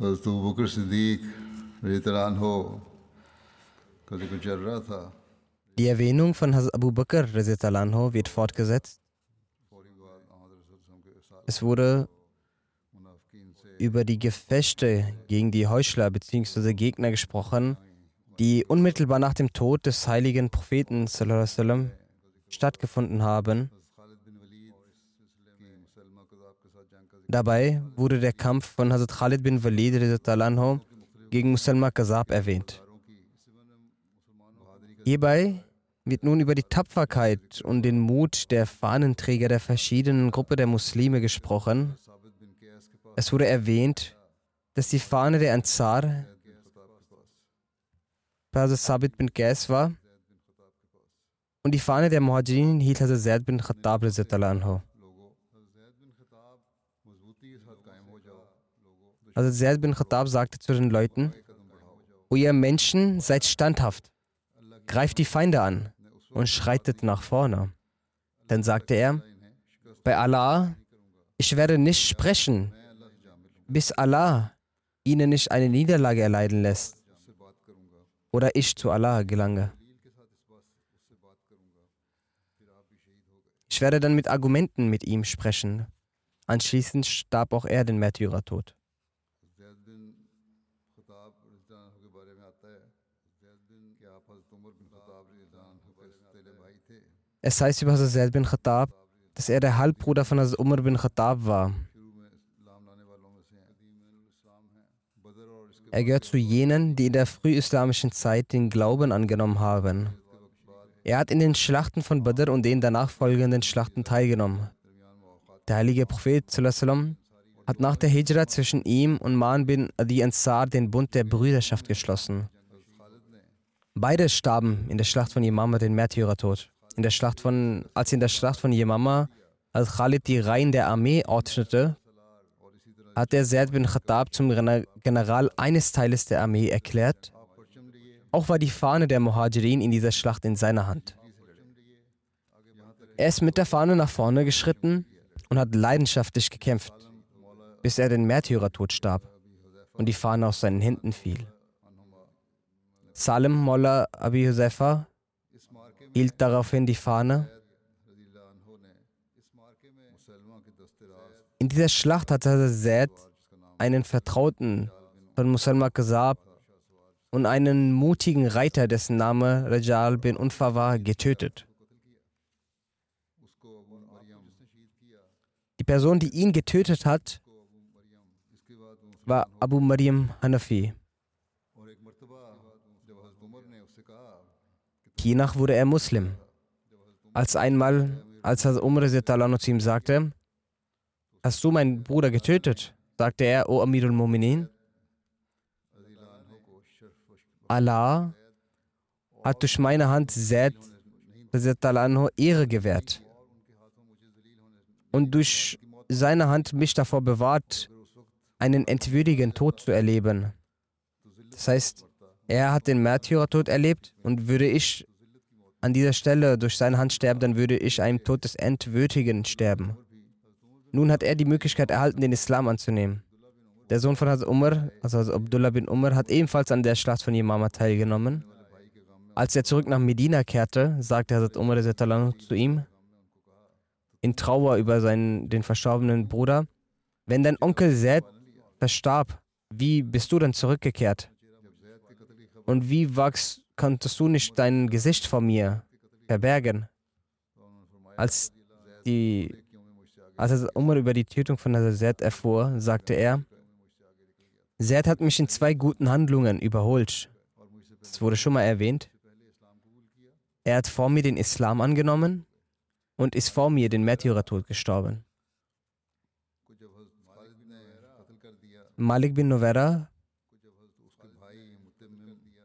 हजरत बकर सिद्दीक रेतरान हो कभी कुछ चल रहा था Die Erwähnung von Hazrat Abu Bakr Anho wird fortgesetzt. Es wurde über die Gefechte gegen die Heuchler bzw. Gegner gesprochen, die unmittelbar nach dem Tod des heiligen Propheten sallam, stattgefunden haben. Dabei wurde der Kampf von Hazrat Khalid bin Walid gegen Musalma Kazab erwähnt. Hierbei wird nun über die Tapferkeit und den Mut der Fahnenträger der verschiedenen Gruppen der Muslime gesprochen. Es wurde erwähnt, dass die Fahne der Ansar bei Hazrat Sabit bin Qais war und die Fahne der Muhajirin hielt Hazrat Zaid bin Khattab anhu. Also Zaid bin Khattab sagte zu den Leuten, O ihr Menschen, seid standhaft, greift die Feinde an und schreitet nach vorne. Dann sagte er, bei Allah, ich werde nicht sprechen, bis Allah ihnen nicht eine Niederlage erleiden lässt oder ich zu Allah gelange. Ich werde dann mit Argumenten mit ihm sprechen. Anschließend starb auch er den Märtyrertod. Es heißt über Hazrat bin Khattab, dass er der Halbbruder von Hazrat Umar bin Khattab war. Er gehört zu jenen, die in der frühislamischen Zeit den Glauben angenommen haben. Er hat in den Schlachten von Badr und den danach folgenden Schlachten teilgenommen. Der heilige Prophet hat nach der Hijra zwischen ihm und Man bin Adi Ansar den Bund der Brüderschaft geschlossen. Beide starben in der Schlacht von Imam den Märtyrertod. In der Schlacht von, als in der Schlacht von Yemama, als Khalid die Reihen der Armee ordnete, hat er Zaid bin Khattab zum General eines Teiles der Armee erklärt. Auch war die Fahne der Muhajirin in dieser Schlacht in seiner Hand. Er ist mit der Fahne nach vorne geschritten und hat leidenschaftlich gekämpft, bis er den Märtyrertod starb und die Fahne aus seinen Händen fiel. Salim Mollah Abi Huzaifa hielt daraufhin die Fahne. In dieser Schlacht hatte Zaid einen Vertrauten von Musalma Kazab und einen mutigen Reiter, dessen Name Rajal bin Unfa war, getötet. Die Person, die ihn getötet hat, war Abu Mariam Hanafi. Hiernach wurde er Muslim. Als einmal, als Umar zu ihm sagte, Hast du meinen Bruder getötet? sagte er, O Amirul Mu'minin. Allah hat durch meine Hand Zaid Ehre gewährt und durch seine Hand mich davor bewahrt, einen entwürdigen Tod zu erleben. Das heißt, Er hat den Märtyrertod erlebt und würde ich an dieser Stelle durch seine Hand sterben, dann würde ich einem Tod des Entwürdigen sterben. Nun hat er die Möglichkeit erhalten, den Islam anzunehmen. Der Sohn von Hazrat Umar, also Hazrat Abdullah bin Umar, hat ebenfalls an der Schlacht von Yamama teilgenommen. Als er zurück nach Medina kehrte, sagte Hazrat Umar zu ihm, in Trauer über seinen, den verstorbenen Bruder, wenn dein Onkel Zed verstarb, wie bist du dann zurückgekehrt? Und wie wachst, konntest du nicht dein Gesicht vor mir verbergen? Als, die, als Umar über die Tötung von Zed erfuhr, sagte er, Zed hat mich in zwei guten Handlungen überholt. Das wurde schon mal erwähnt. Er hat vor mir den Islam angenommen und ist vor mir den Märtyrertod gestorben. Malik bin Novera,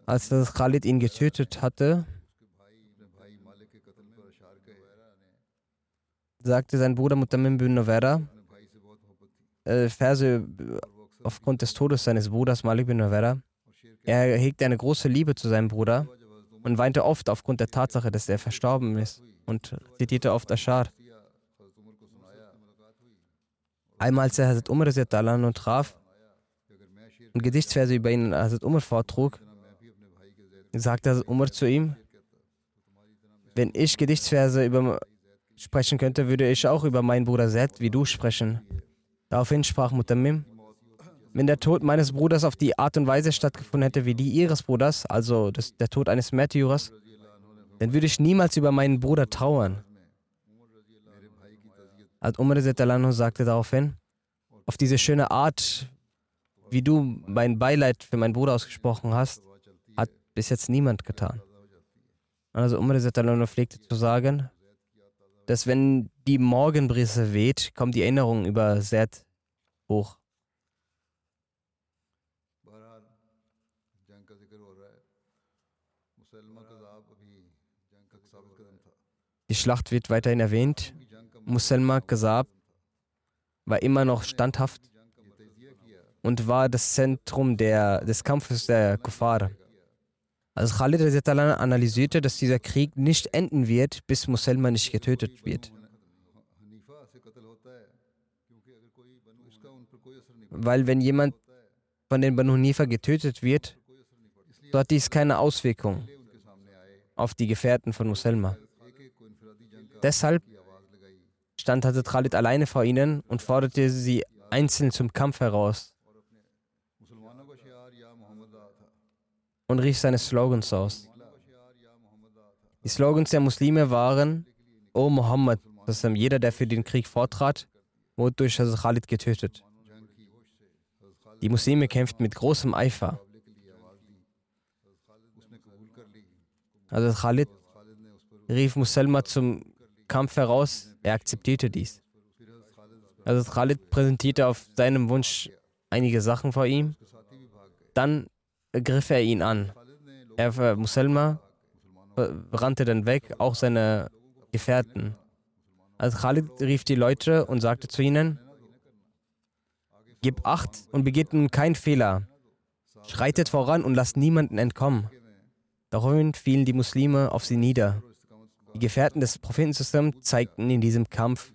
als das Khalid ihn getötet hatte, sagte sein Bruder Mutamim bin Novera, äh, Verse aufgrund des Todes seines Bruders Malik bin Novera. Er hegte eine große Liebe zu seinem Bruder und weinte oft aufgrund der Tatsache, dass er verstorben ist und zitierte oft Ashar. Einmal, als er Hazrat Umar und traf und Gedichtsverse über ihn Hazrat Umar vortrug, sagte Umar zu ihm, wenn ich Gedichtsverse über sprechen könnte, würde ich auch über meinen Bruder Zed wie du sprechen. Daraufhin sprach Mutammim, wenn der Tod meines Bruders auf die Art und Weise stattgefunden hätte wie die ihres Bruders, also das, der Tod eines Märtyrers, dann würde ich niemals über meinen Bruder trauern. Als Umar sagte daraufhin, auf diese schöne Art, wie du mein Beileid für meinen Bruder ausgesprochen hast, bis jetzt niemand getan. Also Umar pflegte zu sagen, dass wenn die Morgenbrise weht, kommt die Erinnerung über Zed hoch. Die Schlacht wird weiterhin erwähnt. Muselma Ghazab war immer noch standhaft und war das Zentrum der, des Kampfes der Kuffar. Also Khalid analysierte, dass dieser Krieg nicht enden wird, bis Muselma nicht getötet wird. Weil wenn jemand von den Banu Hanifa getötet wird, so hat dies keine Auswirkung auf die Gefährten von Muselma. Deshalb stand Hazrat Khalid alleine vor ihnen und forderte sie einzeln zum Kampf heraus und rief seine Slogans aus. Die Slogans der Muslime waren, O Muhammad, das ist jeder, der für den Krieg vortrat, wurde durch Hazrat Khalid getötet. Die Muslime kämpften mit großem Eifer. Hazrat Khalid rief Muselma zum Kampf heraus, er akzeptierte dies. Also Khalid präsentierte auf seinem Wunsch einige Sachen vor ihm. Dann griff er ihn an. Er, Muselma rannte dann weg, auch seine Gefährten. Also Khalid rief die Leute und sagte zu ihnen, Gib Acht und begeht nun keinen Fehler. Schreitet voran und lasst niemanden entkommen. Daraufhin fielen die Muslime auf sie nieder. Die Gefährten des Prophetensystems zeigten in diesem Kampf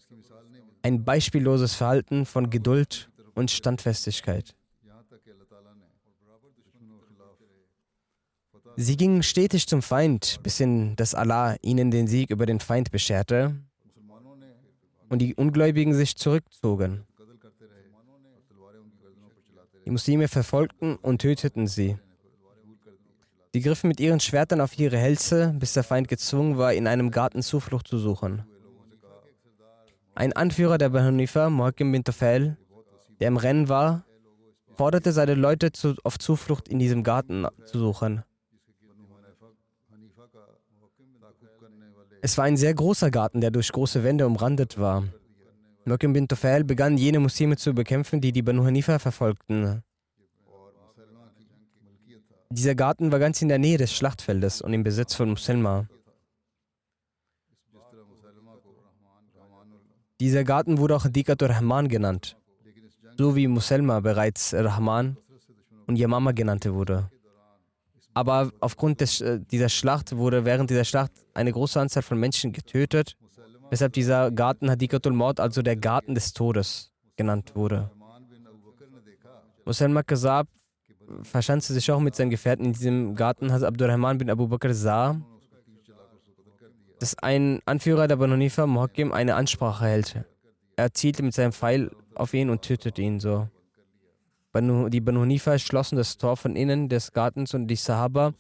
ein beispielloses Verhalten von Geduld und Standfestigkeit. Sie gingen stetig zum Feind, bis hin, dass Allah ihnen den Sieg über den Feind bescherte und die Ungläubigen sich zurückzogen. Die Muslime verfolgten und töteten sie. Sie griffen mit ihren Schwertern auf ihre Hälse, bis der Feind gezwungen war, in einem Garten Zuflucht zu suchen. Ein Anführer der Bahanifa, Muhakim bin Tafel, der im Rennen war, forderte seine Leute auf Zuflucht in diesem Garten zu suchen. Es war ein sehr großer Garten, der durch große Wände umrandet war. Muhakim bin Tafel begann jene Muslime zu bekämpfen, die die Banu Hanifa verfolgten. Dieser Garten war ganz in der Nähe des Schlachtfeldes und im Besitz von Muselma. Dieser Garten wurde auch Dikatur Rahman genannt, so wie Muselma bereits Rahman und Yamama genannt wurde. Aber aufgrund des, äh, dieser Schlacht wurde während dieser Schlacht eine große Anzahl von Menschen getötet, weshalb dieser Garten Hadikatul Maut, also der Garten des Todes, genannt wurde. Musalman Kazab verschanzte sich auch mit seinen Gefährten in diesem Garten. Hazrat Abdurrahman bin Abu Bakr sah, dass ein Anführer der Banu Hanifa, Muhakkim, eine Ansprache hält. Er zielte mit seinem Pfeil auf ihn und tötete ihn so. Die Banu Hanifa schlossen das Tor von innen des Gartens und die Sahaba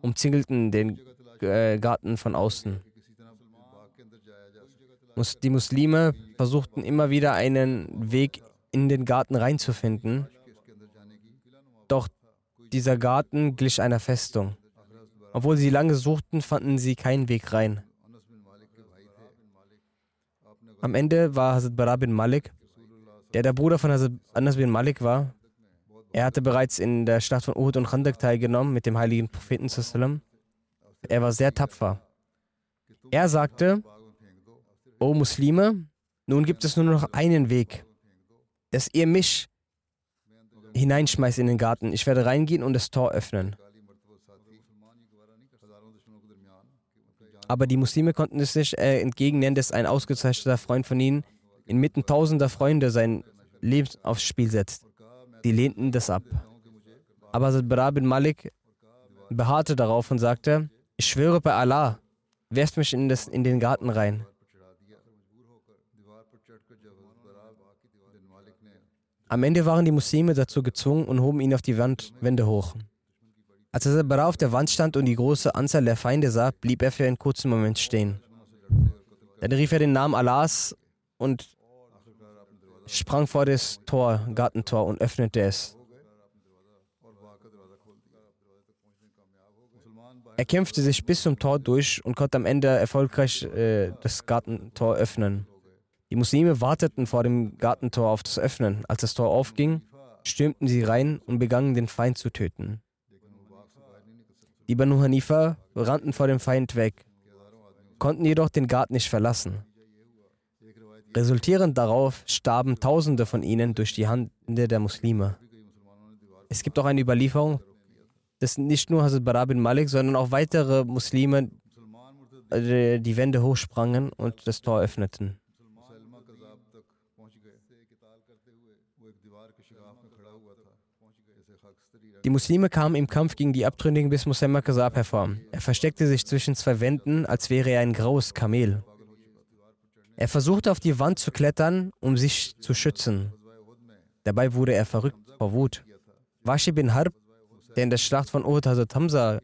umzingelten den äh, Garten von außen. Die Muslime versuchten immer wieder einen Weg in den Garten reinzufinden, doch dieser Garten glich einer Festung. Obwohl sie lange suchten, fanden sie keinen Weg rein. Am Ende war Hazrat Bara bin Malik, der der Bruder von Hazrat Anas bin Malik war, er hatte bereits in der Schlacht von Uhud und Khandak teilgenommen mit dem heiligen Propheten. Er war sehr tapfer. Er sagte, O Muslime, nun gibt es nur noch einen Weg, dass ihr mich hineinschmeißt in den Garten. Ich werde reingehen und das Tor öffnen. Aber die Muslime konnten es nicht äh, entgegennehmen, dass ein ausgezeichneter Freund von ihnen inmitten tausender Freunde sein Leben aufs Spiel setzt. Die lehnten das ab. Aber Bara bin Malik beharrte darauf und sagte, ich schwöre bei Allah, werft mich in, das, in den Garten rein. Am Ende waren die Muslime dazu gezwungen und hoben ihn auf die Wand, Wände hoch. Als Bara auf der Wand stand und die große Anzahl der Feinde sah, blieb er für einen kurzen Moment stehen. Dann rief er den Namen Allahs und sprang vor das Tor, Gartentor und öffnete es. Er kämpfte sich bis zum Tor durch und konnte am Ende erfolgreich äh, das Gartentor öffnen. Die Muslime warteten vor dem Gartentor auf das Öffnen. Als das Tor aufging, stürmten sie rein und begannen den Feind zu töten. Die Banu Hanifa rannten vor dem Feind weg, konnten jedoch den Garten nicht verlassen. Resultierend darauf starben Tausende von ihnen durch die Hände der Muslime. Es gibt auch eine Überlieferung, dass nicht nur Hazrat Bara bin Malik, sondern auch weitere Muslime äh, die Wände hochsprangen und das Tor öffneten. Die Muslime kamen im Kampf gegen die Abtrünnigen bis Musamma Kazab hervor. Er versteckte sich zwischen zwei Wänden, als wäre er ein graues Kamel. Er versuchte auf die Wand zu klettern, um sich zu schützen. Dabei wurde er verrückt vor Wut. Washi bin Harb, der in der Schlacht von Uhud Hazrat Hamza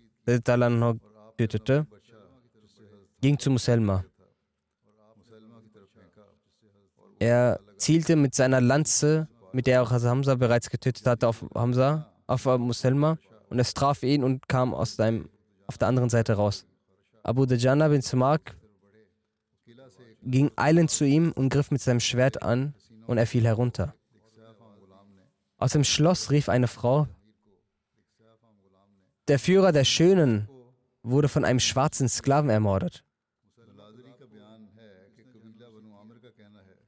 tötete, ging zu Muselma. Er zielte mit seiner Lanze, mit der er auch Hamza bereits getötet hatte, auf Hamza, auf Muselma und es traf ihn und kam aus seinem, auf der anderen Seite raus. Abu Dajana bin Sumak ging eilend zu ihm und griff mit seinem Schwert an und er fiel herunter. Aus dem Schloss rief eine Frau, der Führer der Schönen wurde von einem schwarzen Sklaven ermordet.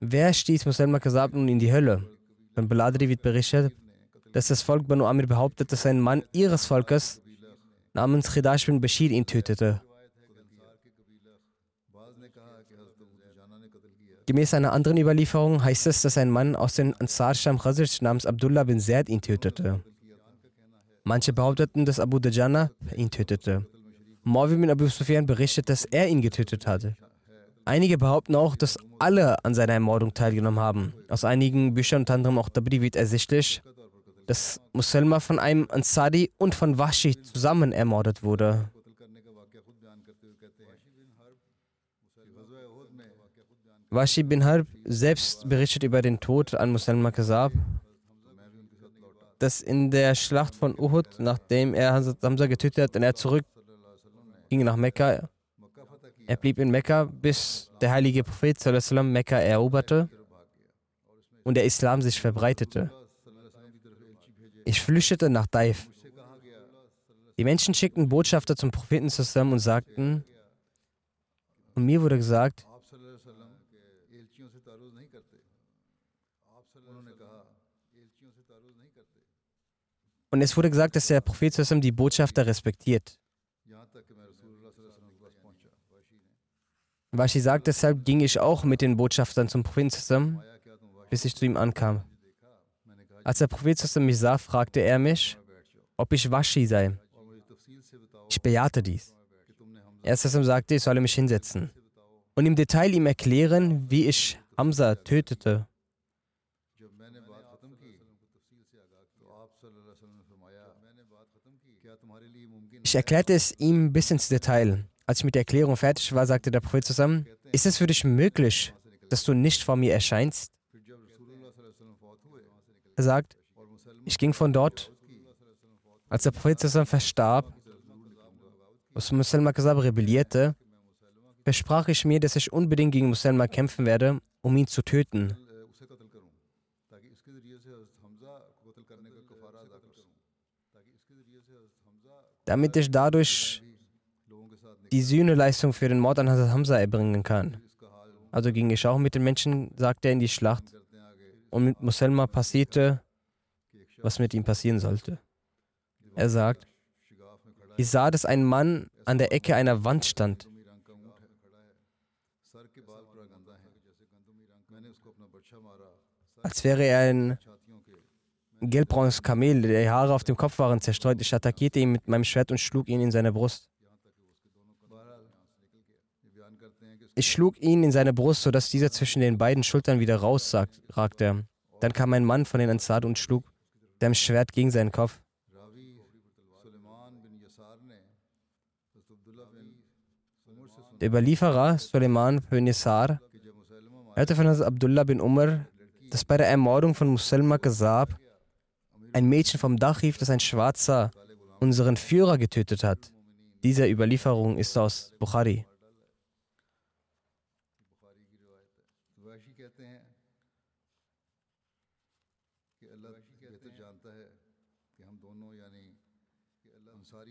Wer stieß Muslima Kasab nun in die Hölle? Von Baladri wird berichtet, dass das Volk Banu Amir behauptet, dass ein Mann ihres Volkes namens Khidash bin Bashir ihn tötete. Gemäß einer anderen Überlieferung heißt es, dass ein Mann aus den Ansar Sham Khazraj namens Abdullah bin Zaid ihn tötete. Manche behaupteten, dass Abu Dajana ihn tötete. Morvi bin Abu Sufyan berichtet, dass er ihn getötet hatte. Einige behaupten auch, dass alle an seiner Ermordung teilgenommen haben. Aus einigen Büchern, unter anderem auch Tabri, wird ersichtlich, dass Muselma von einem Ansari und von Washi zusammen ermordet wurde. Washi bin Harb selbst berichtet über den Tod an Musalma Kazab, dass in der Schlacht von Uhud, nachdem er Hamza getötet hat, und er zurück ging nach Mekka, er blieb in Mekka, bis der heilige Prophet sallam, Mekka eroberte und der Islam sich verbreitete. Ich flüchtete nach Daif. Die Menschen schickten Botschafter zum Propheten zusammen und sagten, und mir wurde gesagt, Und es wurde gesagt, dass der Prophet die Botschafter respektiert. Washi sagt, deshalb ging ich auch mit den Botschaftern zum Propheten zusammen, bis ich zu ihm ankam. Als der Prophet zusammen mich sah, fragte er mich, ob ich Washi sei. Ich bejahte dies. Er zusammen sagte, ich solle mich hinsetzen und im Detail ihm erklären, wie ich Hamza tötete. Ich erklärte es ihm bis ins Detail. Als ich mit der Erklärung fertig war, sagte der Prophet zusammen, ist es für dich möglich, dass du nicht vor mir erscheinst? Er sagt, ich ging von dort, als der Prophet zusammen verstarb, als Muslima Kasab rebellierte, versprach ich mir, dass ich unbedingt gegen Muslima kämpfen werde, um ihn zu töten. Damit ich dadurch die Sühneleistung für den Mord an Hazrat Hamza erbringen kann. Also ging ich auch mit den Menschen, sagte er, in die Schlacht. Und mit Muselma passierte, was mit ihm passieren sollte. Er sagt, ich sah, dass ein Mann an der Ecke einer Wand stand. Als wäre er ein gelbbraunes Kamel, die Haare auf dem Kopf waren zerstreut. Ich attackierte ihn mit meinem Schwert und schlug ihn in seine Brust. Ich schlug ihn in seine Brust, sodass dieser zwischen den beiden Schultern wieder rausragte. Dann kam ein Mann von den Ansar und schlug dem Schwert gegen seinen Kopf. Der Überlieferer Suleiman bin Yasar hörte von Abdullah bin Umar, dass bei der Ermordung von Muselma Kazab ein Mädchen vom Dach rief, dass ein Schwarzer unseren Führer getötet hat. Diese Überlieferung ist aus Bukhari.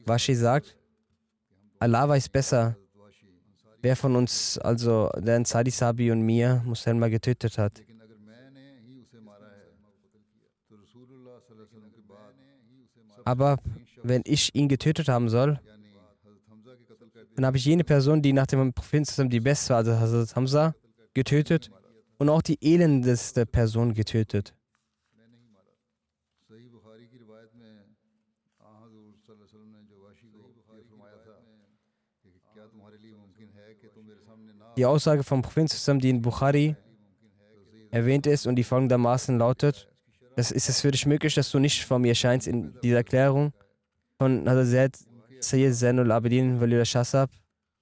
Washi sagt, Allah weiß besser, wer von uns, also der Ansari Sabi und mir, Muselma getötet hat. Aber wenn ich ihn getötet haben soll, dann habe ich jene Person, die nach dem Propheten die beste war, also Hazrat Hamza, getötet und auch die elendeste Person getötet. Die Aussage vom Propheten, die in Bukhari erwähnt ist und die folgendermaßen lautet, das ist es für dich möglich, dass du nicht vor mir erscheinst in dieser Erklärung von Hazrat Sayyid Zainul Abedin Walid Shasab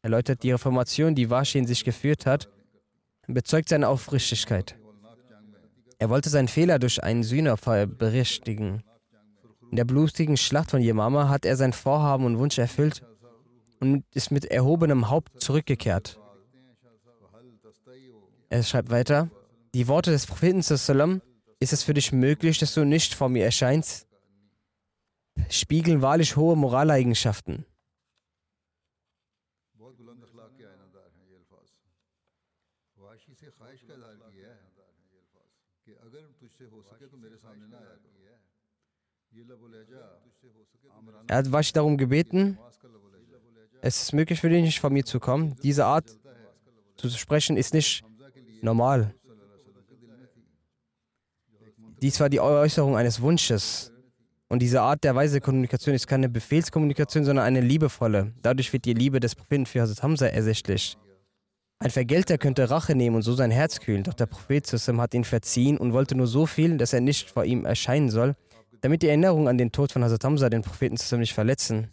erläutert die Reformation, die Washi in sich geführt hat, bezeugt seine Aufrichtigkeit. Er wollte seinen Fehler durch einen Sühneopfer berichtigen. In der blutigen Schlacht von Yemama hat er sein Vorhaben und Wunsch erfüllt und ist mit erhobenem Haupt zurückgekehrt. Er schreibt weiter, die Worte des Propheten sallam, ist es für dich möglich, dass du nicht vor mir erscheinst? Spiegeln wahrlich hohe Moraleigenschaften. Er hat Washi darum gebeten, es ist möglich für dich nicht von mir zu kommen. Diese Art zu sprechen ist nicht normal. Dies war die Äußerung eines Wunsches. Und diese Art der weise Kommunikation ist keine Befehlskommunikation, sondern eine liebevolle. Dadurch wird die Liebe des Propheten für Hazrat Hamza ersichtlich. Ein Vergelter könnte Rache nehmen und so sein Herz kühlen, doch der Prophet Sussam hat ihn verziehen und wollte nur so viel, dass er nicht vor ihm erscheinen soll, damit die Erinnerung an den Tod von Hazrat Hamza den Propheten Sussam nicht verletzen.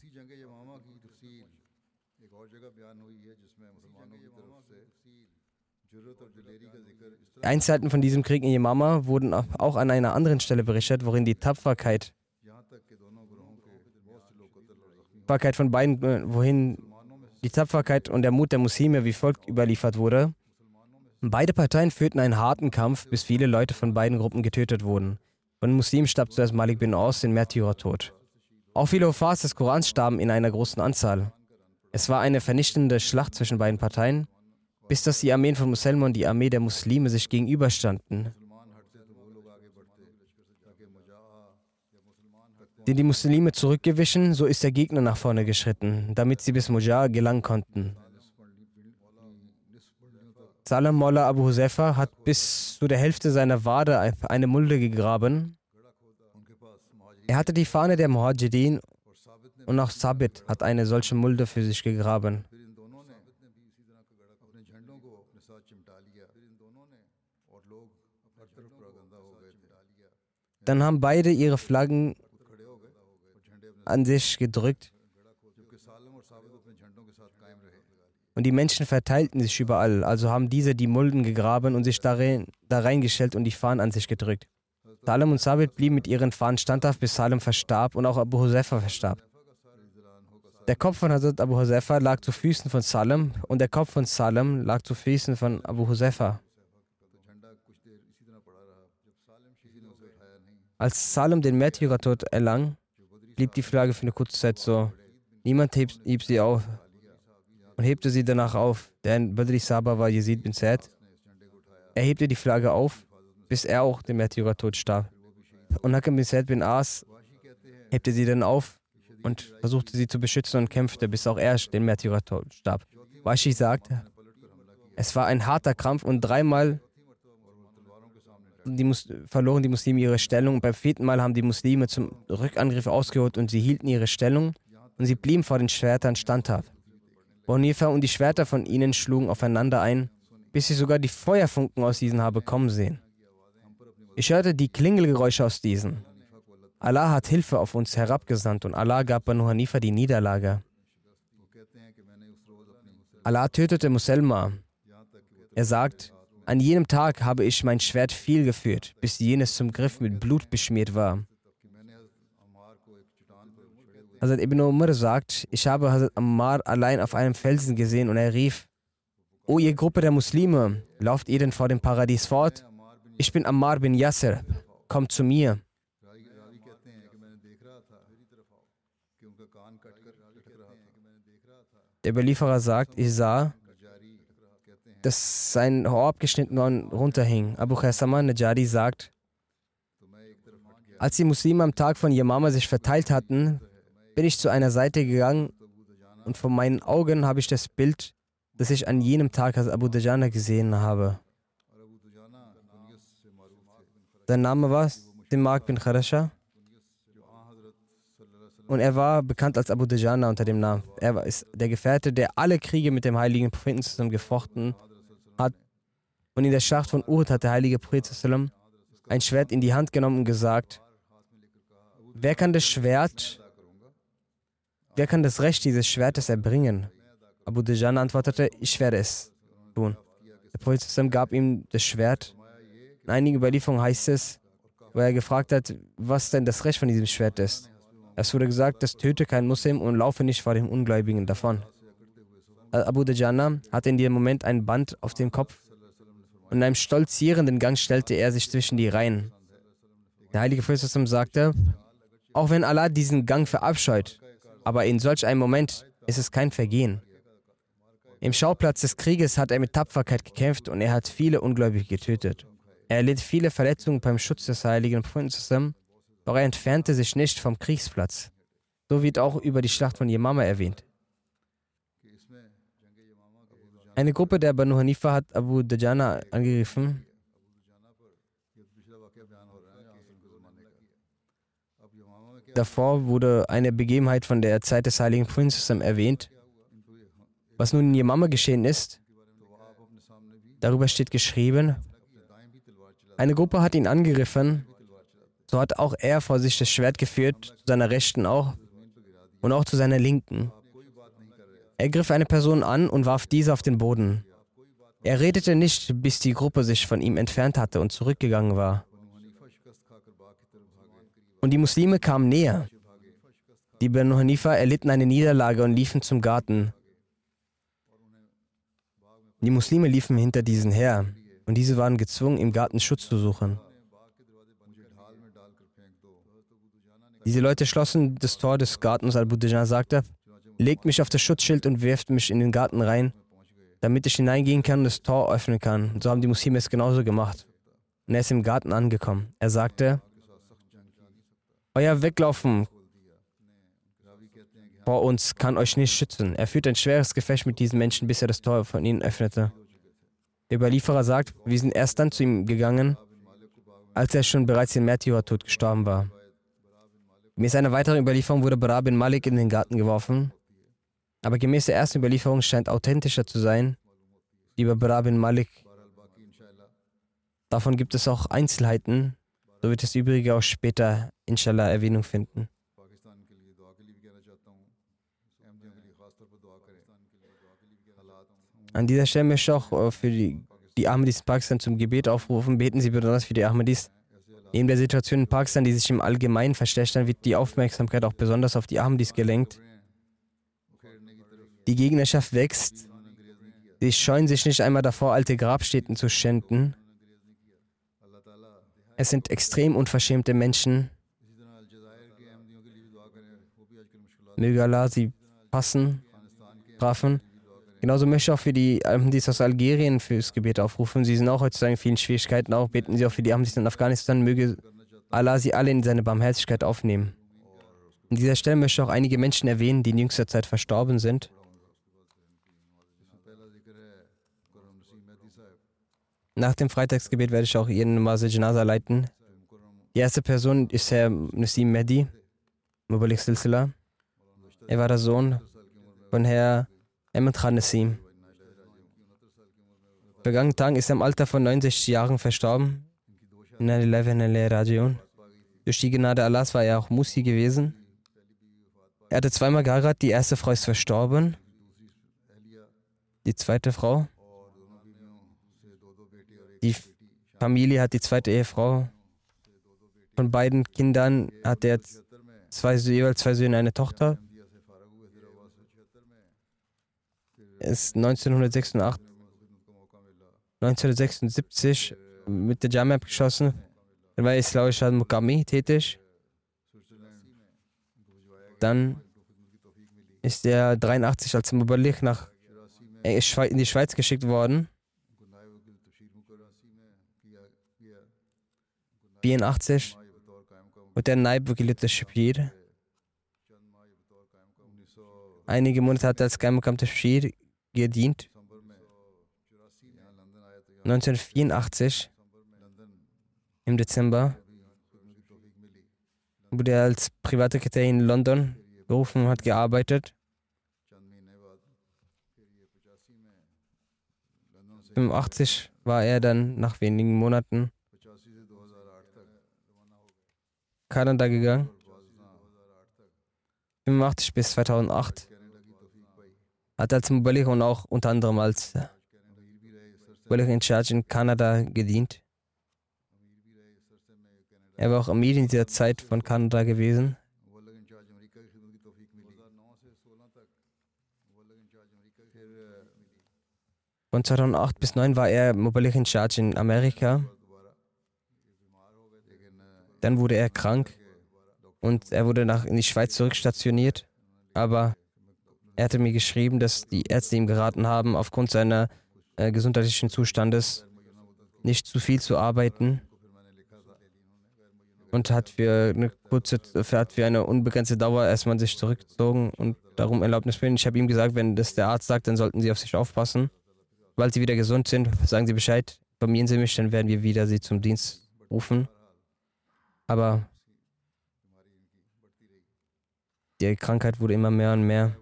Einzelheiten von diesem Krieg in Yamama wurden auch an einer anderen Stelle berichtet, worin die Tapferkeit, von beiden, äh, wohin die Tapferkeit und der Mut der Muslime wie folgt überliefert wurde. Beide Parteien führten einen harten Kampf, bis viele Leute von beiden Gruppen getötet wurden. Von Muslimen starb zuerst Malik bin Aus den Märtyrertod. Auch viele Hofars des Korans starben in einer großen Anzahl. Es war eine vernichtende Schlacht zwischen beiden Parteien bis dass die Armeen von Muselma und die Armee der Muslime sich gegenüberstanden. Sind die Muslime zurückgewichen, so ist der Gegner nach vorne geschritten, damit sie bis Mujar gelangen konnten. Salam Mollah Abu Huzaifa hat bis zu der Hälfte seiner Wade eine Mulde gegraben. Er hatte die Fahne der Muhajirin und auch Sabit hat eine solche Mulde für sich gegraben. Dann haben beide ihre Flaggen an sich gedrückt Und die Menschen verteilten sich überall, also haben diese die Mulden gegraben und sich darin, da reingestellt und die Fahnen an sich gedrückt. Salem und Sabit blieben mit ihren Fahnen standhaft, bis Salem verstarb und auch Abu Huzaifa verstarb. Der Kopf von Hazrat Abu Huzaifa lag zu Füßen von Salem und der Kopf von Salem lag zu Füßen von Abu Huzaifa. Als Salem den Märtyrertod erlang, blieb die Flagge für eine kurze Zeit so. Niemand hebt, hieb sie auf und hebte sie danach auf. Denn Badri Saba war Yazid bin Said. Er hebte die Flagge auf, bis er auch den Märtyrertod starb. Und Hakam bin Said bin As hebte sie dann auf und versuchte sie zu beschützen und kämpfte, bis auch er den Märtyrertod starb. Washi sagt, es war ein harter Kampf und dreimal die Mus verloren die Muslime ihre Stellung. Beim vierten Mal haben die Muslime zum Rückangriff ausgeholt und sie hielten ihre Stellung und sie blieben vor den Schwertern standhaft. Bonifa und die Schwerter von ihnen schlugen aufeinander ein, bis ich sogar die Feuerfunken aus diesen habe kommen sehen. Ich hörte die Klingelgeräusche aus diesen. Allah hat Hilfe auf uns herabgesandt und Allah gab Banu Hanifa die Niederlage. Allah tötete Muselma. Er sagt, an jenem Tag habe ich mein Schwert viel geführt, bis jenes zum Griff mit Blut beschmiert war. Hazrat Ibn Umar sagt, ich habe Hazrat Ammar allein auf einem Felsen gesehen und er rief, O ihr Gruppe der Muslime, lauft ihr denn vor dem Paradies fort? Ich bin Ammar bin Yasser, kommt zu mir. Der Überlieferer sagt, ich sah, dass sein Haar abgeschnitten und runterhing. Abu Khasaman Najadi sagt, als die Muslime am Tag von Yamama sich verteilt hatten, bin ich zu einer Seite gegangen und vor meinen Augen habe ich das Bild, das ich an jenem Tag als Abu Dajana gesehen habe. Sein Name war Simak bin Kharasha und er war bekannt als Abu Dajana unter dem Namen. Er war, ist der Gefährte, der alle Kriege mit dem heiligen Propheten zusammen gefochten hat. Und in der Schlacht von Uhud hat der heilige Prophet ein Schwert in die Hand genommen und gesagt, wer kann das Schwert Wer kann das Recht dieses Schwertes erbringen? Abu Dajan antwortete, ich werde es tun. Der Prophet gab ihm das Schwert. In einigen Überlieferungen heißt es, wo er gefragt hat, was denn das Recht von diesem Schwert ist. Es wurde gesagt, das töte kein Muslim und laufe nicht vor dem Ungläubigen davon. Abu Dajana hatte in dem Moment ein Band auf dem Kopf und in einem stolzierenden Gang stellte er sich zwischen die Reihen. Der heilige Prophet sagte, auch wenn Allah diesen Gang verabscheut, aber in solch einem Moment ist es kein Vergehen. Im Schauplatz des Krieges hat er mit Tapferkeit gekämpft und er hat viele Ungläubige getötet. Er erlitt viele Verletzungen beim Schutz des heiligen Propheten doch er entfernte sich nicht vom Kriegsplatz. So wird auch über die Schlacht von Yemama erwähnt. Eine Gruppe der Banu Hanifa hat Abu Dajana angegriffen Davor wurde eine Begebenheit von der Zeit des heiligen Prinzessin erwähnt. Was nun in Yamama geschehen ist, darüber steht geschrieben, eine Gruppe hat ihn angegriffen, so hat auch er vor sich das Schwert geführt, zu seiner Rechten auch und auch zu seiner Linken. Er griff eine Person an und warf diese auf den Boden. Er redete nicht, bis die Gruppe sich von ihm entfernt hatte und zurückgegangen war. Und die Muslime kamen näher. Die Banu Hanifa erlitten eine Niederlage und liefen zum Garten. Die Muslime liefen hinter diesen her und diese waren gezwungen, im Garten Schutz zu suchen. Diese Leute schlossen das Tor des Gartens. Al-Budajan sagte, legt mich auf das Schutzschild und wirft mich in den Garten rein, damit ich hineingehen kann und das Tor öffnen kann. So haben die Muslime es genauso gemacht. Und er ist im Garten angekommen. Er sagte, euer Weglaufen vor uns kann euch nicht schützen. Er führt ein schweres Gefecht mit diesen Menschen, bis er das Tor von ihnen öffnete. Der Überlieferer sagt, wir sind erst dann zu ihm gegangen, als er schon bereits den Märtyrertod gestorben war. Gemäß einer weiteren Überlieferung wurde Bara bin Malik in den Garten geworfen. Aber gemäß der ersten Überlieferung scheint authentischer zu sein, die über Bara bin Malik. Davon gibt es auch Einzelheiten, so wird das Übrige auch später, inshallah, Erwähnung finden. An dieser Stelle möchte ich auch äh, für die, die Ahmadis in Pakistan zum Gebet aufrufen. Beten Sie besonders für die Ahmadis. Neben der Situation in Pakistan, die sich im Allgemeinen verschlechtern, wird die Aufmerksamkeit auch besonders auf die Ahmadis gelenkt. Die Gegnerschaft wächst. Sie scheuen sich nicht einmal davor, alte Grabstätten zu schänden. Es sind extrem unverschämte Menschen. Möge Allah sie passen, strafen. Genauso möchte ich auch für die Ahmadis aus Algerien fürs Gebet aufrufen. Sie sind auch heutzutage in vielen Schwierigkeiten. Auch beten sie auch für die Ahmadis in Afghanistan. Möge Allah sie alle in seine Barmherzigkeit aufnehmen. An dieser Stelle möchte ich auch einige Menschen erwähnen, die in jüngster Zeit verstorben sind. Nach dem Freitagsgebet werde ich auch ihren Namaz Janaza leiten. Die erste Person ist Herr Nasim Mehdi, Mubalik Silsila. Er war der Sohn von Herr Ahmed Khan Nassim. Vergangenen Tagen ist er im Alter von 69 Jahren verstorben. Durch die Gnade Allahs war er auch Musi gewesen. Er hatte zweimal geheiratet. Die erste Frau ist verstorben. Die zweite Frau. Die Familie hat die zweite Ehefrau. Von beiden Kindern hat er zwei, jeweils zwei Söhne, eine Tochter. ist 1986, 1976 mit der Jamia abgeschossen. Dann war Islamisch Mukami tätig. Dann ist er 83 als Mubalik nach in die Schweiz geschickt worden. 84 und der Naib Wakilite Shapir. Einige Monate hat er als Geheimkammer Tashir gedient. 1984 im Dezember wurde er als Privatsekretär in London berufen und hat gearbeitet. 1985 war er dann nach wenigen Monaten Kanada gegangen. 85 bis 2008 hat als Mubalik und auch unter anderem als Mubalik in Charge in Kanada gedient. Er war auch Amir in dieser Zeit von Kanada gewesen. Von 2008 bis 2009 war er Mubalik in Charge in Amerika. Dann wurde er krank und er wurde nach in die Schweiz zurückstationiert. Aber er hatte mir geschrieben, dass die Ärzte ihm geraten haben, aufgrund seiner äh, gesundheitlichen Zustandes nicht zu viel zu arbeiten und hat für eine kurze, hat für eine unbegrenzte Dauer erstmal sich zurückgezogen und darum Erlaubnis bitten. Ich habe ihm gesagt, wenn das der Arzt sagt, dann sollten Sie auf sich aufpassen. Sobald Sie wieder gesund sind, sagen Sie Bescheid, informieren Sie mich, dann werden wir wieder Sie zum Dienst rufen. Aber die Krankheit wurde immer mehr und mehr.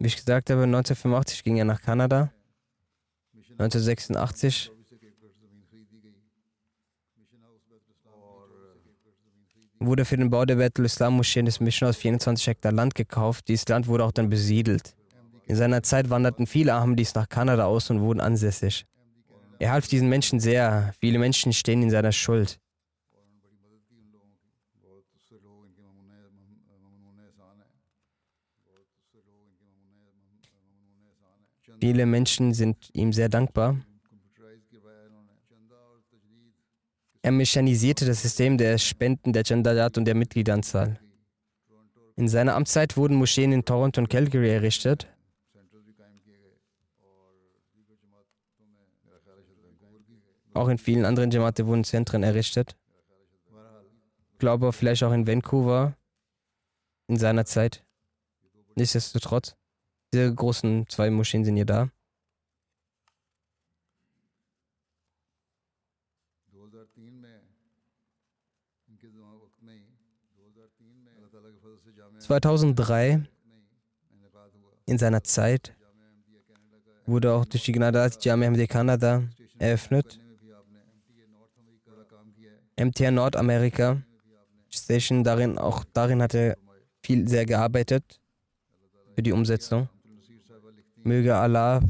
Wie ich gesagt habe, 1985 ging er nach Kanada. 1986 wurde für den Bau der Betul Islam Moschee des Mission aus 24 Hektar Land gekauft. Dieses Land wurde auch dann besiedelt. In seiner Zeit wanderten viele Ahmadis nach Kanada aus und wurden ansässig. Er half diesen Menschen sehr. Viele Menschen stehen in seiner Schuld. Viele Menschen sind ihm sehr dankbar. Er mechanisierte das System der Spenden, der Chandadat und der Mitgliedanzahl. In seiner Amtszeit wurden Moscheen in Toronto und Calgary errichtet. auch in vielen anderen Jamaate wurden Zentren errichtet. Ich glaube, vielleicht auch in Vancouver in seiner Zeit. Nichtsdestotrotz, diese großen zwei Moscheen sind hier da. ...2003, in seiner Zeit, wurde auch durch die Gnade Jamia Ahmadiyya Kanada eröffnet. MTR Nordamerika Station, darin, auch darin hat er viel sehr gearbeitet für die Umsetzung. Möge Allah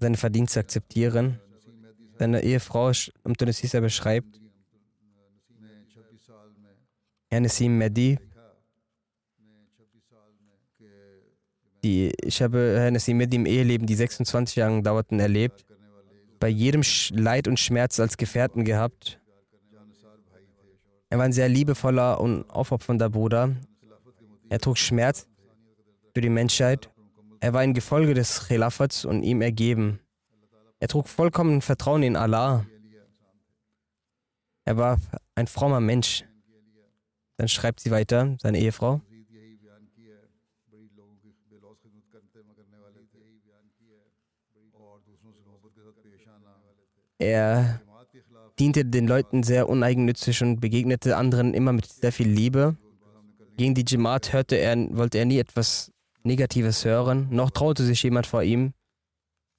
seine Verdienste akzeptieren. Seine Ehefrau Amtun Sisa beschreibt, Herr Nassim Mehdi, die, ich habe Herrn Nassim Mehdi im Eheleben, die 26 Jahre dauerten, erlebt, bei jedem Leid und Schmerz als Gefährten gehabt. Er war ein sehr liebevoller und aufopfernder Bruder. Er trug Schmerz für die Menschheit. Er war ein Gefolge des Khilafats und ihm ergeben. Er trug vollkommen Vertrauen in Allah. Er war ein frommer Mensch. Dann schreibt sie weiter, seine Ehefrau. Er diente den Leuten sehr uneigennützig und begegnete anderen immer mit sehr viel Liebe. Gegen die Jamaat hörte er, wollte er nie etwas Negatives hören, noch traute sich jemand vor ihm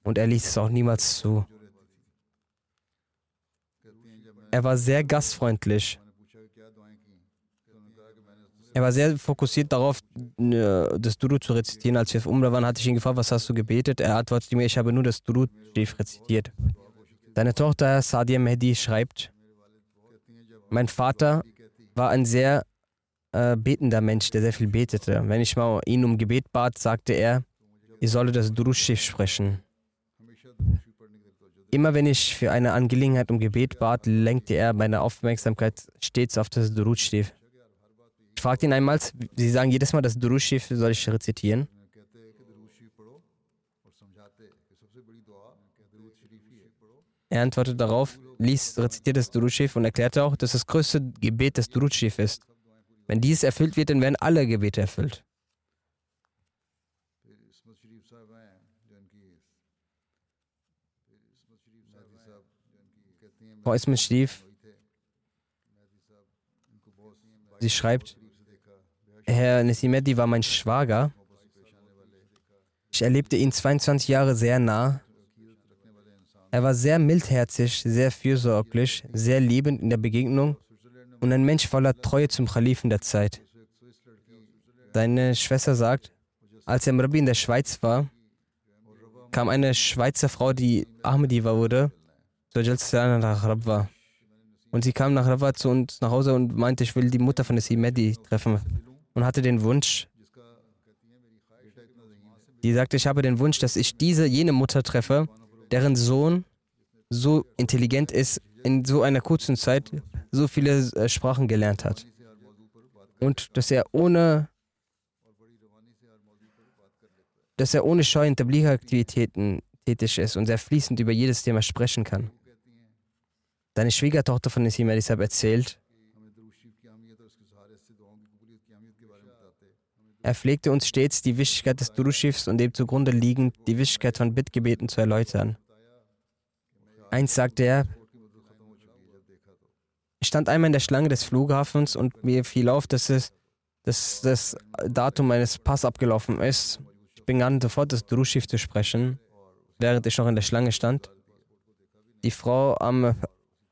und er ließ es auch niemals zu. Er war sehr gastfreundlich. Er war sehr fokussiert darauf, äh, das Durut zu rezitieren. Als wir auf Umla waren, hatte ich ihn gefragt, was hast du gebetet? Er antwortete mir, ich habe nur das Durut rezitiert. Deine Tochter Sadia Mehdi schreibt, mein Vater war ein sehr äh, betender Mensch, der sehr viel betete. Wenn ich mal ihn um Gebet bat, sagte er, ihr solle das Durushif sprechen. Immer wenn ich für eine Angelegenheit um Gebet bat, lenkte er meine Aufmerksamkeit stets auf das Durushif. Ich fragte ihn einmal, Sie sagen jedes Mal das Durushif, soll ich rezitieren? Er antwortete darauf, ließ rezitiert das Durutschif und erklärte auch, dass das größte Gebet das Durutschif ist. Wenn dieses erfüllt wird, dann werden alle Gebete erfüllt. Frau Ismet Schlief, sie schreibt, Herr Nesimedi war mein Schwager. Ich erlebte ihn 22 Jahre sehr nah. Er war sehr mildherzig, sehr fürsorglich, sehr liebend in der Begegnung und ein Mensch voller Treue zum Khalifen der Zeit. Seine Schwester sagt, als er im Rabbi in der Schweiz war, kam eine Schweizer Frau, die Ahmediva wurde, Jalsa nach Rabwa. Und sie kam nach Rabwa zu uns nach Hause und meinte, ich will die Mutter von Nesim Mehdi treffen und hatte den Wunsch, die sagte, ich habe den Wunsch, dass ich diese, jene Mutter treffe, deren Sohn so intelligent ist, in so einer kurzen Zeit so viele äh, Sprachen gelernt hat. Und dass er ohne, dass er ohne Scheu in Tabligh-Aktivitäten tätig ist und sehr fließend über jedes Thema sprechen kann. Deine Schwiegertochter von Nissim Elisab erzählt, er pflegte uns stets die Wichtigkeit des Duruschiffs und dem zugrunde liegend die Wichtigkeit von Bittgebeten zu erläutern. Eins sagte er, ich stand einmal in der Schlange des Flughafens und mir fiel auf, dass, es, dass das Datum meines Pass abgelaufen ist. Ich begann sofort das Duruschiff zu sprechen, während ich noch in der Schlange stand. Die Frau am,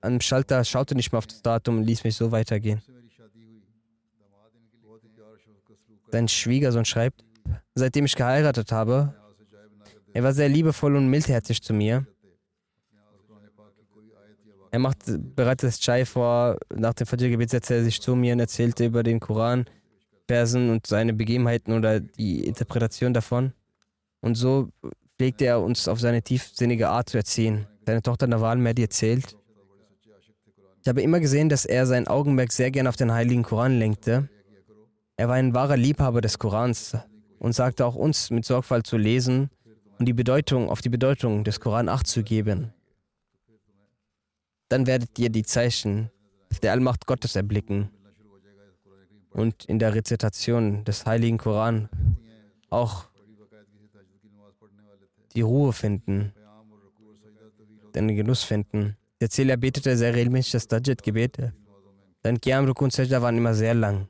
am Schalter schaute nicht mehr auf das Datum und ließ mich so weitergehen. Sein Schwiegersohn schreibt, seitdem ich geheiratet habe, er war sehr liebevoll und mildherzig zu mir. Er macht, bereitet das Chai vor, nach dem Fajr-Gebet setzte er sich zu mir und erzählte über den Koran, Versen und seine Begebenheiten oder die Interpretation davon. Und so pflegte er uns auf seine tiefsinnige Art zu erziehen. Seine Tochter Nawal Mehdi erzählt, ich habe immer gesehen, dass er sein Augenmerk sehr gerne auf den Heiligen Koran lenkte. Er war ein wahrer Liebhaber des Korans und sagte auch uns mit Sorgfalt zu lesen und die Bedeutung, auf die Bedeutung des Koran Acht zu geben. Dann werdet ihr die Zeichen der Allmacht Gottes erblicken. und in der Rezitation des Heiligen Koran auch die Ruhe finden, den Genuss finden. Der Erzähler betete sehr regelmäßig das Dajjat-Gebet. Sein Qiyam, Ruku und Sajda waren immer sehr lang.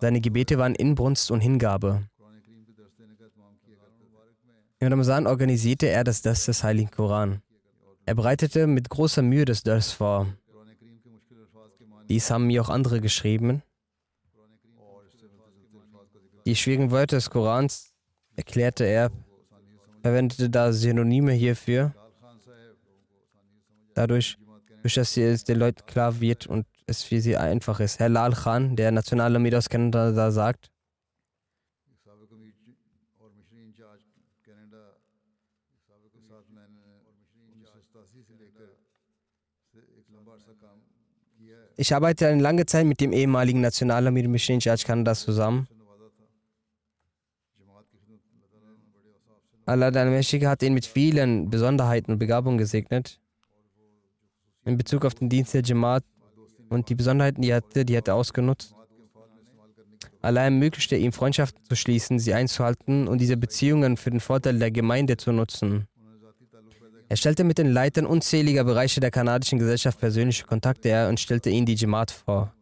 Seine Gebete waren Inbrunst und Hingabe. Im Ramazan organisierte er das Dars des Heiligen Koran. Er bereitete mit großer Mühe das Dars vor. Dies haben mir auch andere geschrieben. Die schwierigen Wörter des Korans erklärte er, verwendete da Synonyme hierfür, dadurch, durch dass es den Leuten klar wird und es für sie einfach ist. Herr Lal Khan, der nationale Media aus Kanada, sagt, Ich arbeite eine lange Zeit mit dem ehemaligen Nationalamir Mission Charge Kanadas zusammen. Allah Mächtige hat ihn mit vielen Besonderheiten und Begabungen gesegnet. In Bezug auf den Dienst der Jamaat und die Besonderheiten, die er hatte, die hat er ausgenutzt. Allah ermöglichte ihm, Freundschaften zu schließen, sie einzuhalten und diese Beziehungen für den Vorteil der Gemeinde zu nutzen. Er stellte mit den Leitern unzähliger Bereiche der kanadischen Gesellschaft persönliche Kontakte her und stellte ihnen die Jamaat vor.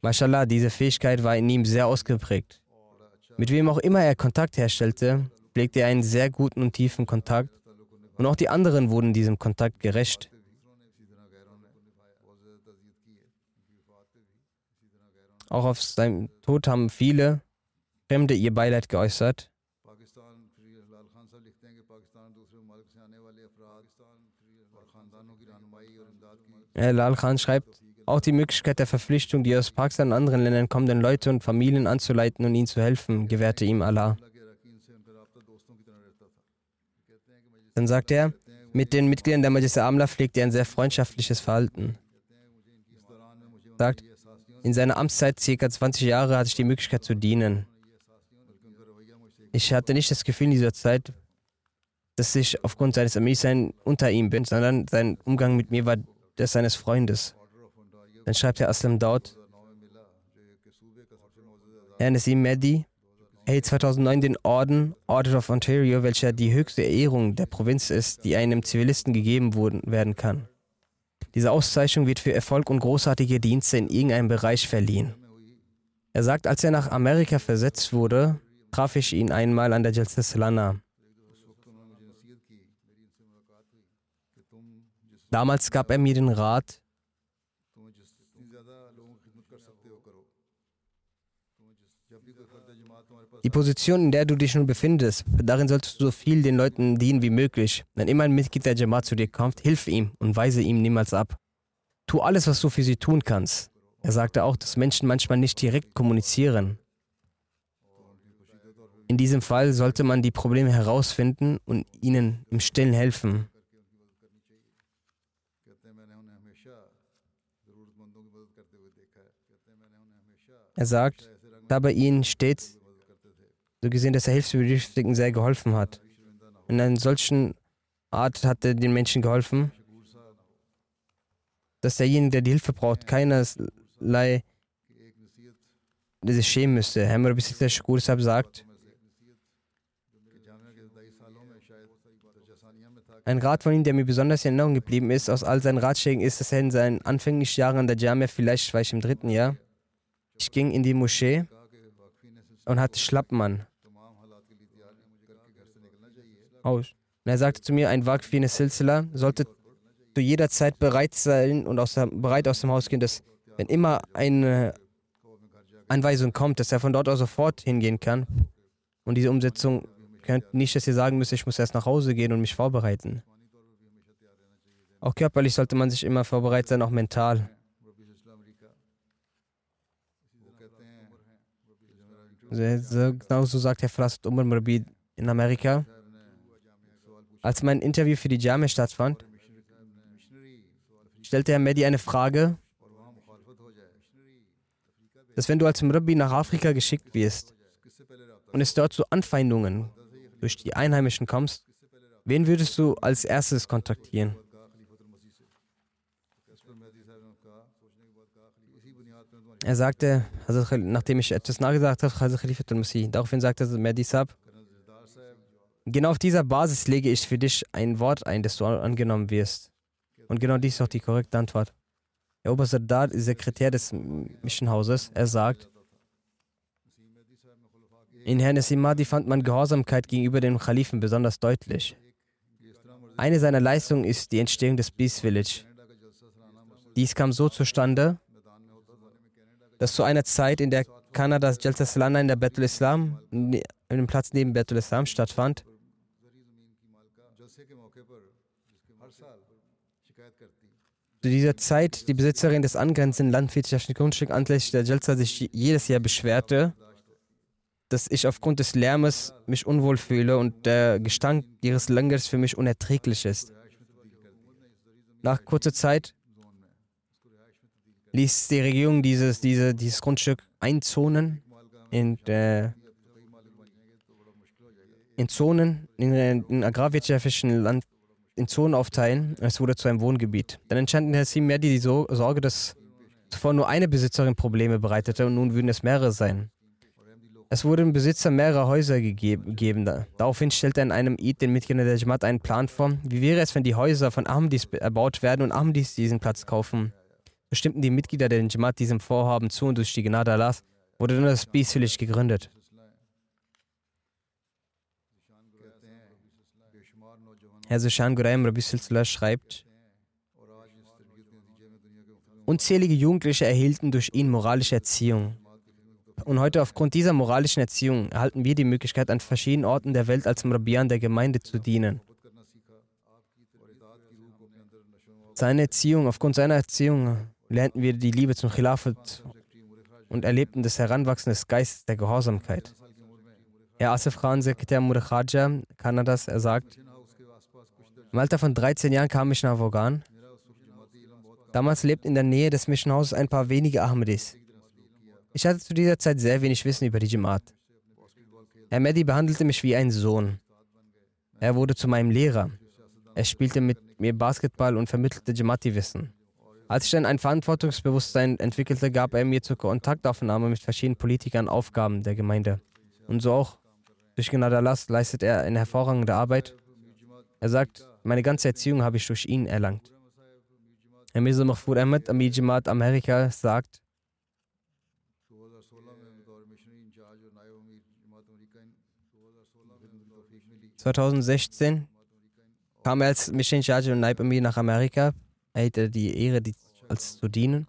Mashallah, diese Fähigkeit war in ihm sehr ausgeprägt. Mit wem auch immer er Kontakt herstellte, pflegte er einen sehr guten und tiefen Kontakt und auch die anderen wurden diesem Kontakt gerecht. Auch auf seinem Tod haben viele Fremde ihr Beileid geäußert. Herr Lal Khan schreibt, auch die Möglichkeit der Verpflichtung, die aus Pakistan und anderen Ländern kommenden Leute und Familien anzuleiten und ihnen zu helfen, gewährte ihm Allah. Dann sagt er, mit den Mitgliedern der Majlis Amla pflegt er ein sehr freundschaftliches Verhalten. Sagt, in seiner Amtszeit, ca. 20 Jahre, hatte ich die Möglichkeit zu dienen. Ich hatte nicht das Gefühl in dieser Zeit, dass ich aufgrund seines Amirseins unter ihm bin, sondern sein Umgang mit mir war des seines Freundes. Dann schreibt er Aslam Herr Nassim Mehdi erhielt 2009 den Orden Order of Ontario, welcher die höchste Ehrung der Provinz ist, die einem Zivilisten gegeben werden kann. Diese Auszeichnung wird für Erfolg und großartige Dienste in irgendeinem Bereich verliehen. Er sagt, als er nach Amerika versetzt wurde, traf ich ihn einmal an der Jalsa. Damals gab er mir den Rat, die Position, in der du dich nun befindest, darin solltest du so viel den Leuten dienen wie möglich. Wenn immer ein Mitglied der Jamaat zu dir kommt, hilf ihm und weise ihm niemals ab. Tu alles, was du für sie tun kannst. Er sagte auch, dass Menschen manchmal nicht direkt kommunizieren. In diesem Fall sollte man die Probleme herausfinden und ihnen im Stillen helfen. Er sagt, da bei ihnen stets so gesehen, dass er Hilfsbedürftigen sehr geholfen hat. In einer solchen Art hat er den Menschen geholfen, dass derjenige, der die Hilfe braucht, keinerlei sich schämen müsste. Herr Murabisita Shukur sagt, Ein Rat von ihm, der mir besonders in Erinnerung geblieben ist, aus all seinen Ratschlägen, ist, dass er in seinen anfänglichen Jahren an der Jamia, vielleicht war ich im dritten Jahr, ich ging in die Moschee und hatte Schlappen an. Und er sagte zu mir, ein Waqf wie eine Silsila sollte zu jeder Zeit bereit sein und aus der, bereit aus dem Haus gehen, dass wenn immer eine Anweisung kommt, dass er von dort aus sofort hingehen kann. Und diese Umsetzung könnte nicht, dass ihr sagen müsst, ich muss erst nach Hause gehen und mich vorbereiten. Auch körperlich sollte man sich immer vorbereitet sein, auch mental. Genauso sagt Herr Flasset Umar Murabid in Amerika. Als mein Interview für die Jamia stattfand, stellte Herr Mehdi eine Frage, dass wenn du als Murabbi nach Afrika geschickt wirst und es dort zu Anfeindungen durch die Einheimischen kommst, wen würdest du als erstes kontaktieren? Er sagte, also nachdem ich etwas nachgesagt habe, daraufhin sagte Mehdi Sab, genau auf dieser Basis lege ich für dich ein Wort ein, das du angenommen wirst. Und genau dies ist auch die korrekte Antwort. Der Oberste Dard ist Sekretär des Missionhauses. Er sagt, in Herrn Simadi fand man Gehorsamkeit gegenüber dem Khalifen besonders deutlich. Eine seiner Leistungen ist die Entstehung des Peace Village. Dies kam so zustande, dass zu einer Zeit, in der Kanadas Jalsa Salana in der Betul Islam, in dem Platz neben Betul Islam stattfand, zu dieser Zeit die Besitzerin des angrenzenden landwirtschaftlichen Grundstücks anlässlich der Jalsa sich jedes Jahr beschwerte, dass ich aufgrund des Lärmes mich unwohl fühle und der Gestank ihres Langers für mich unerträglich ist. Nach kurzer Zeit ließ die Regierung dieses, diese, dieses Grundstück einzonen in, äh, in Zonen, in, in agrarwirtschaftlichen Land, in Zonen aufteilen. Es wurde zu einem Wohngebiet. Dann entstand in Hassim mehr die Sorge, dass zuvor nur eine Besitzerin Probleme bereitete und nun würden es mehrere sein. Es wurde dem Besitzer mehrerer Häuser gegeben. Daraufhin stellte er in einem Eid den Mitgliedern der Jamaat einen Plan vor. Wie wäre es, wenn die Häuser von Ahmadis erbaut werden und Ahmadis diesen Platz kaufen? Bestimmten die Mitglieder der Jamaat diesem Vorhaben zu und durch die Gnade Allahs wurde dann das Peace Village gegründet. Herr Sushan Guraim Rabbi schreibt, Unzählige Jugendliche erhielten durch ihn moralische Erziehung. Und heute aufgrund dieser moralischen Erziehung erhalten wir die Möglichkeit, an verschiedenen Orten der Welt als Mrabian der Gemeinde zu dienen. Seine Erziehung, aufgrund seiner Erziehung lernten wir die Liebe zum Khilafat und erlebten das Heranwachsen des Geistes der Gehorsamkeit. Herr Asif Khan, Sekretär Murkhaja Kanadas, er sagt, im Alter von 13 Jahren kam ich nach Afghan. Damals lebten in der Nähe des Missionhauses ein paar wenige Ahmadis. Ich hatte zu dieser Zeit sehr wenig Wissen über die Jamaat. Herr Mehdi behandelte mich wie ein Sohn. Er wurde zu meinem Lehrer. Er spielte mit mir Basketball und vermittelte Jamaati-Wissen. Als ich dann ein Verantwortungsbewusstsein entwickelte, gab er mir zur Kontaktaufnahme mit verschiedenen Politikern Aufgaben der Gemeinde. Und so auch durch Gnade leistet er eine hervorragende Arbeit. Er sagt, meine ganze Erziehung habe ich durch ihn erlangt. Herr Mirza Mahfoud Ahmed, Amir Jamaat Amerika, sagt, 2016 kam er als Mission Charge und Naib Amir nach Amerika. Er hatte die Ehre, die, als zu dienen.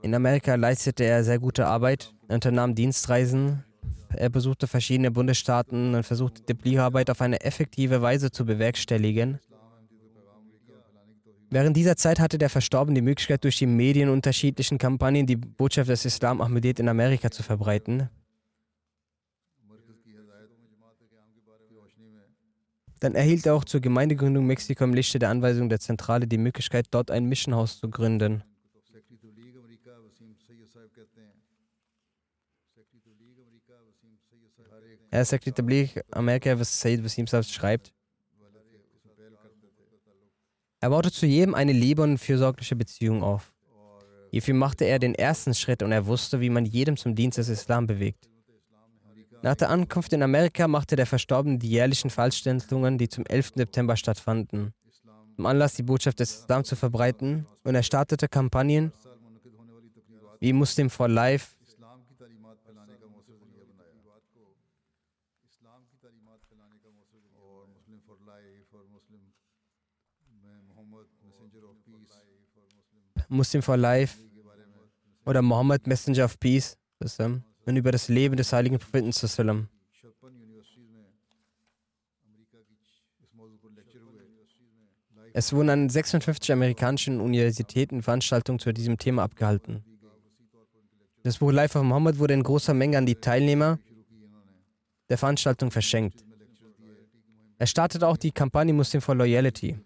In Amerika leistete er sehr gute Arbeit, er unternahm Dienstreisen, er besuchte verschiedene Bundesstaaten und versuchte die Tabligarbeit auf eine effektive Weise zu bewerkstelligen. Während dieser Zeit hatte der Verstorbene die Möglichkeit, durch die Medien unterschiedlichen Kampagnen die Botschaft des Islam Ahmediyat in Amerika zu verbreiten. Dann erhielt er auch zur Gemeindegründung Mexiko im Lichte der Anweisung der Zentrale die Möglichkeit, dort ein Missionhaus zu gründen. Herr Sekretär Blik Amerika, was Said Wasim schreibt, er baute zu jedem eine liebe und fürsorgliche Beziehung auf. Hierfür machte er den ersten Schritt und er wusste, wie man jedem zum Dienst des Islam bewegt. Nach der Ankunft in Amerika machte der Verstorbene die jährlichen Veranstaltungen, die zum 11. September stattfanden, um Anlass die Botschaft des Islam zu verbreiten und er startete Kampagnen wie Muslim for Life, Muslim for Life oder Muhammad Messenger of Peace und über das Leben des heiligen Propheten. Es wurden an 56 amerikanischen Universitäten Veranstaltungen zu diesem Thema abgehalten. Das Buch Life of Muhammad wurde in großer Menge an die Teilnehmer der Veranstaltung verschenkt. Er startete auch die Kampagne Muslim for Loyalty.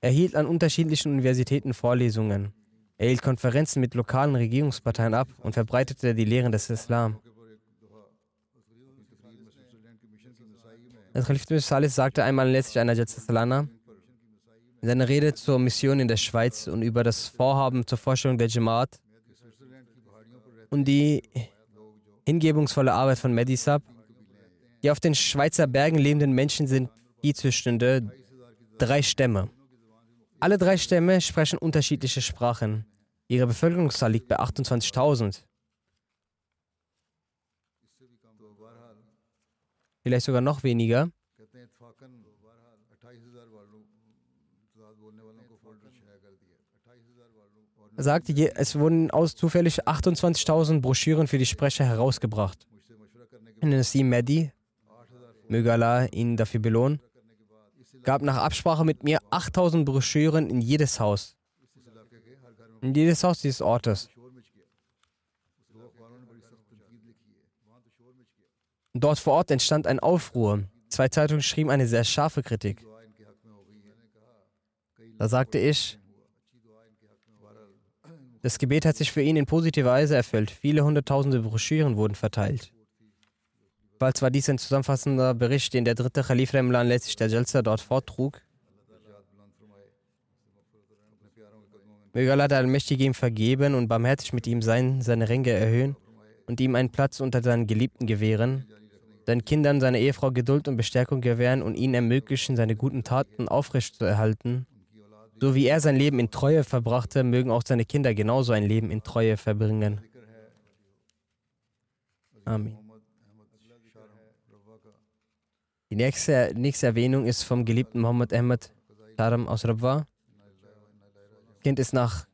Er hielt an unterschiedlichen Universitäten Vorlesungen. Er hielt Konferenzen mit lokalen Regierungsparteien ab und verbreitete die Lehren des Islam. Das Khalif Salih sagte einmal letztlich einer Salana, In seiner Rede zur Mission in der Schweiz und über das Vorhaben zur Vorstellung der Jamaat und die hingebungsvolle Arbeit von Medisab. Die auf den Schweizer Bergen lebenden Menschen sind Viehzüchtende, drei Stämme. Alle drei Stämme sprechen unterschiedliche Sprachen. Ihre Bevölkerungszahl liegt bei 28.000. Vielleicht sogar noch weniger. Er sagt, es wurden aus zufällig 28.000 Broschüren für die Sprecher herausgebracht. Nassim Mehdi, möge Allah ihn dafür belohnen, gab nach Absprache mit mir 8000 Broschüren in jedes Haus. In jedes Haus dieses Ortes. Dort vor Ort entstand ein Aufruhr. Zwei Zeitungen schrieben eine sehr scharfe Kritik. Da sagte ich, das Gebet hat sich für ihn in positiver Weise erfüllt. Viele hunderttausende Broschüren wurden verteilt. Bald war dies ein zusammenfassender Bericht, den der dritte Khalif Remlan letztlich der Jalsa dort vortrug. Möge Allah der Allmächtige ihm vergeben und barmherzig mit ihm sein, seine Ränge erhöhen und ihm einen Platz unter seinen Geliebten gewähren, seinen Kindern, seiner Ehefrau Geduld und Bestärkung gewähren und ihnen ermöglichen, seine guten Taten aufrechtzuerhalten. So wie er sein Leben in Treue verbrachte, mögen auch seine Kinder genauso ein Leben in Treue verbringen. Amen. Die nächste, nächste Erwähnung ist vom geliebten Muhammad Ahmad Sharam aus Rabwa. Kind ist nach,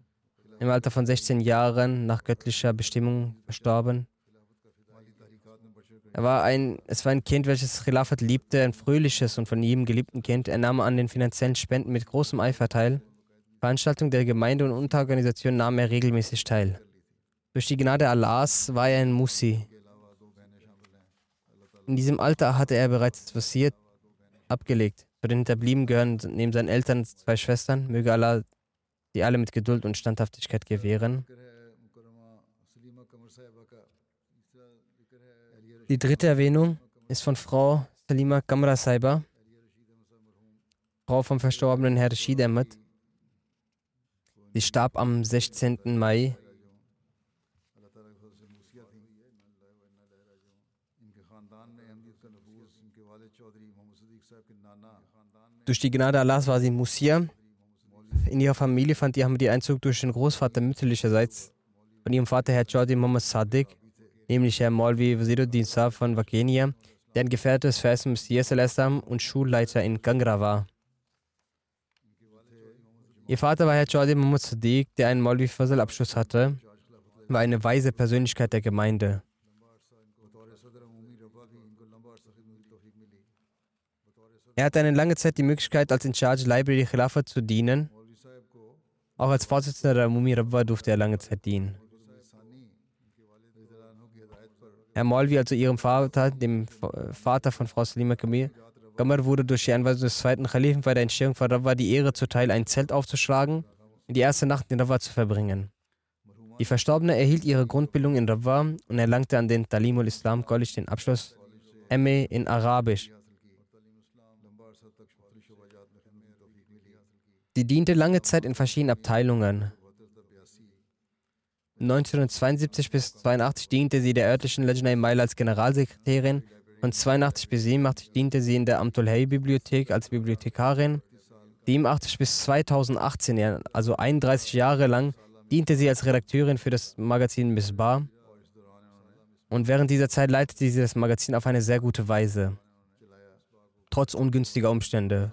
im Alter von 16 Jahren nach göttlicher Bestimmung verstorben. Er war ein, es war ein Kind, welches Khilafat liebte, ein fröhliches und von ihm geliebten Kind. Er nahm an den finanziellen Spenden mit großem Eifer teil. Veranstaltungen der Gemeinde und Unterorganisationen nahm er regelmäßig teil. Durch die Gnade Allahs war er ein Musi. In diesem Alter hatte er bereits das Wasiert abgelegt. Zu den Hinterblieben gehören neben seinen Eltern zwei Schwestern. Möge Allah sie alle mit Geduld und Standhaftigkeit gewähren. Die dritte Erwähnung ist von Frau Salima Kamra Saiba, Frau vom verstorbenen Herr Rashid Ahmed. Sie starb am 16. Mai Durch die Gnade Allahs war sie Musia. In ihrer Familie fand ihr Ahmadi Einzug durch den Großvater mütterlicherseits von ihrem Vater Herr Jordi Muhammad Sadiq, nämlich Herr Maulvi Wasiruddin Saab von Vakenia, der ein Gefährte des Versen Messias al-Islam und Schulleiter in Gangra war. Ihr Vater war Herr Jordi Muhammad Sadiq, der einen Maulvi Fazl-Abschluss hatte, war eine weise Persönlichkeit der Gemeinde. Er hatte eine lange Zeit die Möglichkeit, als in Charge Library Khilafa zu dienen. Auch als Vorsitzender der Mumi Rabwa durfte er lange Zeit dienen. Herr Molvi, also ihrem Vater, dem Vater von Frau Salima Kamil, Gamar wurde durch die Anweisung des zweiten Kalifen bei der Entstehung von Rabwa die Ehre zuteil, ein Zelt aufzuschlagen und die erste Nacht in Rabwa zu verbringen. Die Verstorbene erhielt ihre Grundbildung in Rabwa und erlangte an den Talimul Islam College den Abschluss MA in Arabisch Sie diente lange Zeit in verschiedenen Abteilungen. 1972 bis 82 diente sie der örtlichen im Mail als Generalsekretärin. Von 82 bis 87 diente sie in der Amtul Hay Bibliothek als Bibliothekarin. 87 bis 2018, ja, also 31 Jahre lang, diente sie als Redakteurin für das Magazin Misbar. Und während dieser Zeit leitete sie das Magazin auf eine sehr gute Weise. Trotz ungünstiger Umstände.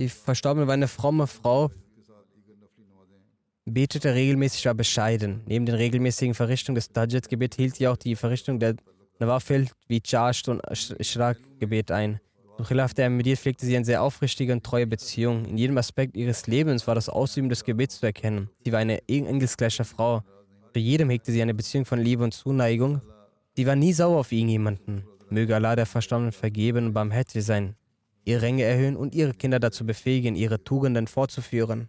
Die Verstorbene war eine fromme Frau, betete regelmäßig, war bescheiden. Neben den regelmäßigen Verrichtungen des Dajjat-Gebet hielt sie auch die Verrichtung der Nawafil wie Chasht und Shrak-Gebet ein. Zum Khilaf der Ahmadiyyat pflegte sie eine sehr aufrichtige und treue Beziehung. In jedem Aspekt ihres Lebens war das Ausüben des Gebets zu erkennen. Sie war eine engelsgleiche Frau. Zu jedem hegte sie eine Beziehung von Liebe und Zuneigung. Sie war nie sauer auf irgendjemanden. Möge Allah der Verstorbenen vergeben und barmherzig sein ihre Ränge erhöhen und ihre Kinder dazu befähigen, ihre Tugenden fortzuführen.